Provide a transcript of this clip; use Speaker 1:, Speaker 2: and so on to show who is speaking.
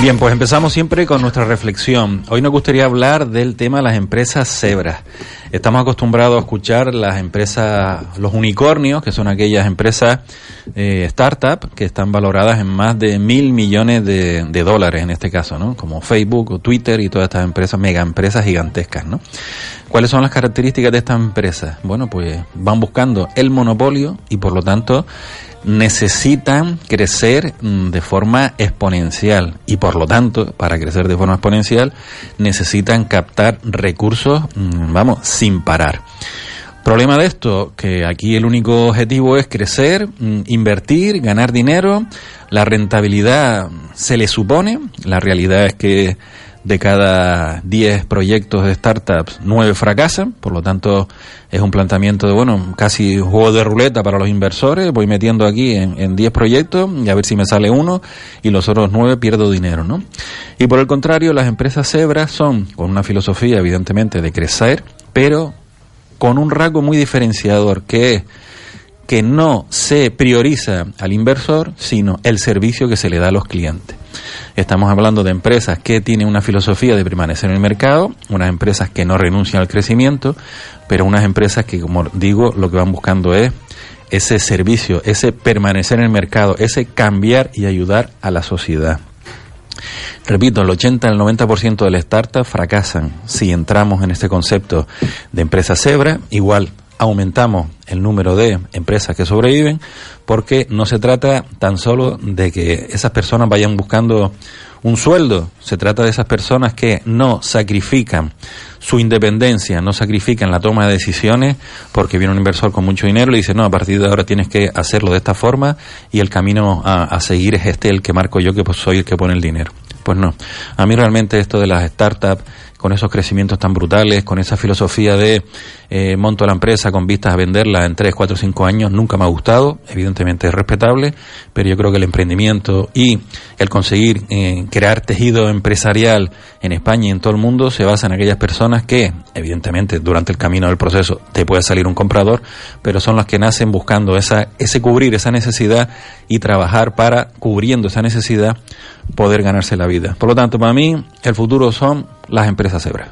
Speaker 1: Bien, pues empezamos siempre con nuestra reflexión. Hoy nos gustaría hablar del tema de las empresas cebras. Estamos acostumbrados a escuchar las empresas, los unicornios, que son aquellas empresas eh, startup que están valoradas en más de mil millones de, de, dólares en este caso, ¿no? Como Facebook o Twitter y todas estas empresas, mega empresas gigantescas, ¿no? ¿Cuáles son las características de estas empresas? Bueno, pues van buscando el monopolio y por lo tanto necesitan crecer mm, de forma exponencial. Y por lo tanto, para crecer de forma exponencial, necesitan captar recursos, mm, vamos, sin parar. Problema de esto, que aquí el único objetivo es crecer, mm, invertir, ganar dinero, la rentabilidad se le supone, la realidad es que de cada 10 proyectos de startups, 9 fracasan, por lo tanto es un planteamiento de, bueno, casi juego de ruleta para los inversores, voy metiendo aquí en, en 10 proyectos y a ver si me sale uno y los otros 9 pierdo dinero, ¿no? Y por el contrario, las empresas cebras son, con una filosofía evidentemente de crecer, pero con un rasgo muy diferenciador que es que no se prioriza al inversor, sino el servicio que se le da a los clientes. Estamos hablando de empresas que tienen una filosofía de permanecer en el mercado, unas empresas que no renuncian al crecimiento, pero unas empresas que, como digo, lo que van buscando es ese servicio, ese permanecer en el mercado, ese cambiar y ayudar a la sociedad. Repito, el 80 el 90% de las startups fracasan si entramos en este concepto de empresa cebra, igual aumentamos el número de empresas que sobreviven porque no se trata tan solo de que esas personas vayan buscando un sueldo, se trata de esas personas que no sacrifican su independencia, no sacrifican la toma de decisiones porque viene un inversor con mucho dinero y le dice, no, a partir de ahora tienes que hacerlo de esta forma y el camino a, a seguir es este, el que marco yo, que pues soy el que pone el dinero. Pues no, a mí realmente esto de las startups con esos crecimientos tan brutales, con esa filosofía de eh, monto la empresa con vistas a venderla en 3, 4, 5 años, nunca me ha gustado, evidentemente es respetable, pero yo creo que el emprendimiento y el conseguir eh, crear tejido empresarial en España y en todo el mundo se basa en aquellas personas que, evidentemente, durante el camino del proceso te puede salir un comprador, pero son las que nacen buscando esa, ese cubrir esa necesidad y trabajar para, cubriendo esa necesidad, poder ganarse la vida. Por lo tanto, para mí, el futuro son las empresas hebras.